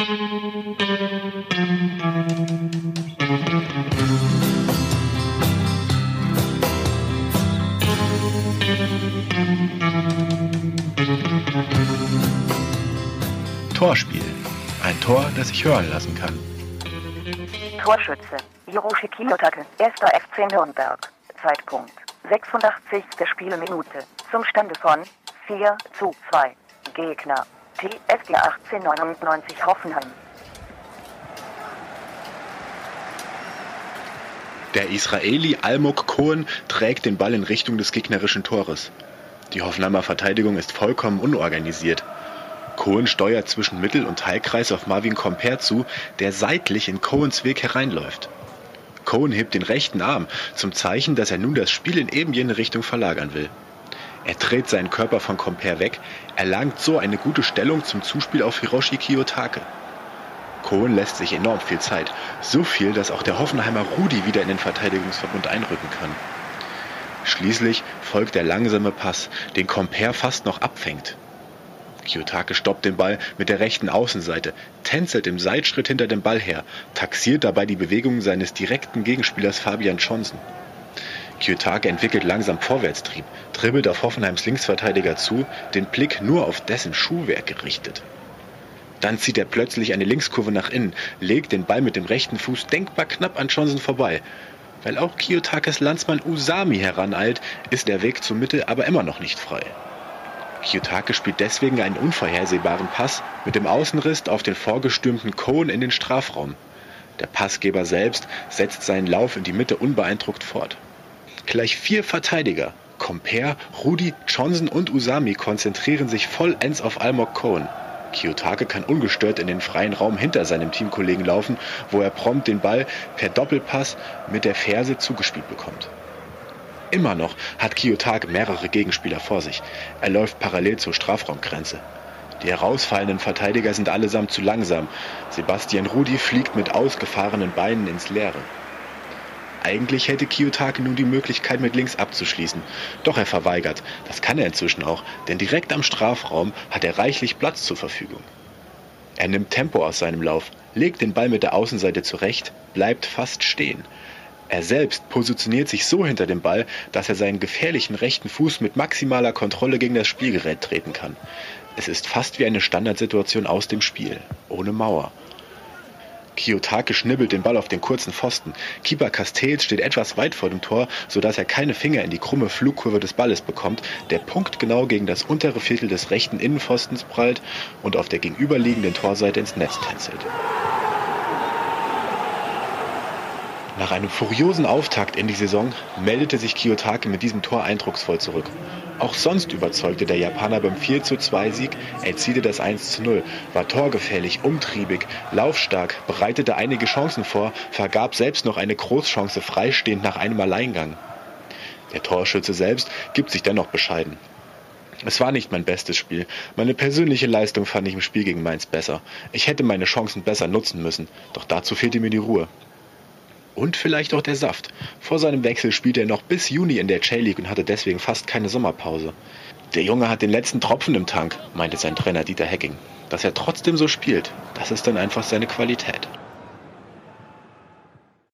Torspiel. Ein Tor, das sich hören lassen kann. Torschütze. Hiroshi Kiyotake, 1. FC Nürnberg. Zeitpunkt. 86. Spielminute. Zum Stande von 4 zu 2. Gegner. TSG 1899 Hoffenheim. Der Israeli Almog Cohen trägt den Ball in Richtung des gegnerischen Tores. Die Hoffenheimer Verteidigung ist vollkommen unorganisiert. Cohen steuert zwischen Mittel- und Teilkreis auf Marvin Comper zu, der seitlich in Cohens Weg hereinläuft. Cohen hebt den rechten Arm zum Zeichen, dass er nun das Spiel in eben jene Richtung verlagern will. Er dreht seinen Körper von Comper weg, erlangt so eine gute Stellung zum Zuspiel auf Hiroshi Kiyotake. Cohen lässt sich enorm viel Zeit, so viel, dass auch der Hoffenheimer Rudi wieder in den Verteidigungsverbund einrücken kann. Schließlich folgt der langsame Pass, den Comper fast noch abfängt. Kiyotake stoppt den Ball mit der rechten Außenseite, tänzelt im Seitschritt hinter dem Ball her, taxiert dabei die Bewegungen seines direkten Gegenspielers Fabian Johnson. Kiyotake entwickelt langsam Vorwärtstrieb, dribbelt auf Hoffenheims Linksverteidiger zu, den Blick nur auf dessen Schuhwerk gerichtet. Dann zieht er plötzlich eine Linkskurve nach innen, legt den Ball mit dem rechten Fuß denkbar knapp an Johnson vorbei. Weil auch Kiyotakes Landsmann Usami heraneilt, ist der Weg zur Mitte aber immer noch nicht frei. Kiyotake spielt deswegen einen unvorhersehbaren Pass mit dem Außenriss auf den vorgestürmten Cohen in den Strafraum. Der Passgeber selbst setzt seinen Lauf in die Mitte unbeeindruckt fort. Gleich vier Verteidiger, Comper, Rudi, Johnson und Usami konzentrieren sich vollends auf Almog Cohen. Kiyotake kann ungestört in den freien Raum hinter seinem Teamkollegen laufen, wo er prompt den Ball per Doppelpass mit der Ferse zugespielt bekommt. Immer noch hat Kiyotake mehrere Gegenspieler vor sich. Er läuft parallel zur Strafraumgrenze. Die herausfallenden Verteidiger sind allesamt zu langsam. Sebastian Rudi fliegt mit ausgefahrenen Beinen ins Leere. Eigentlich hätte Kiyotake nun die Möglichkeit, mit links abzuschließen. Doch er verweigert. Das kann er inzwischen auch, denn direkt am Strafraum hat er reichlich Platz zur Verfügung. Er nimmt Tempo aus seinem Lauf, legt den Ball mit der Außenseite zurecht, bleibt fast stehen. Er selbst positioniert sich so hinter dem Ball, dass er seinen gefährlichen rechten Fuß mit maximaler Kontrolle gegen das Spielgerät treten kann. Es ist fast wie eine Standardsituation aus dem Spiel, ohne Mauer. Kiyotake schnibbelt den Ball auf den kurzen Pfosten. Keeper Castells steht etwas weit vor dem Tor, sodass er keine Finger in die krumme Flugkurve des Balles bekommt, der punktgenau gegen das untere Viertel des rechten Innenpfostens prallt und auf der gegenüberliegenden Torseite ins Netz tänzelt. Nach einem furiosen Auftakt in die Saison meldete sich Kiyotake mit diesem Tor eindrucksvoll zurück. Auch sonst überzeugte der Japaner beim 42 Sieg, erzielte das 1 zu 0, war torgefährlich, umtriebig, laufstark, bereitete einige Chancen vor, vergab selbst noch eine Großchance freistehend nach einem Alleingang. Der Torschütze selbst gibt sich dennoch bescheiden. Es war nicht mein bestes Spiel. Meine persönliche Leistung fand ich im Spiel gegen Mainz besser. Ich hätte meine Chancen besser nutzen müssen, doch dazu fehlte mir die Ruhe. Und vielleicht auch der Saft. Vor seinem Wechsel spielte er noch bis Juni in der J-League und hatte deswegen fast keine Sommerpause. Der Junge hat den letzten Tropfen im Tank, meinte sein Trainer Dieter Hecking. Dass er trotzdem so spielt, das ist dann einfach seine Qualität.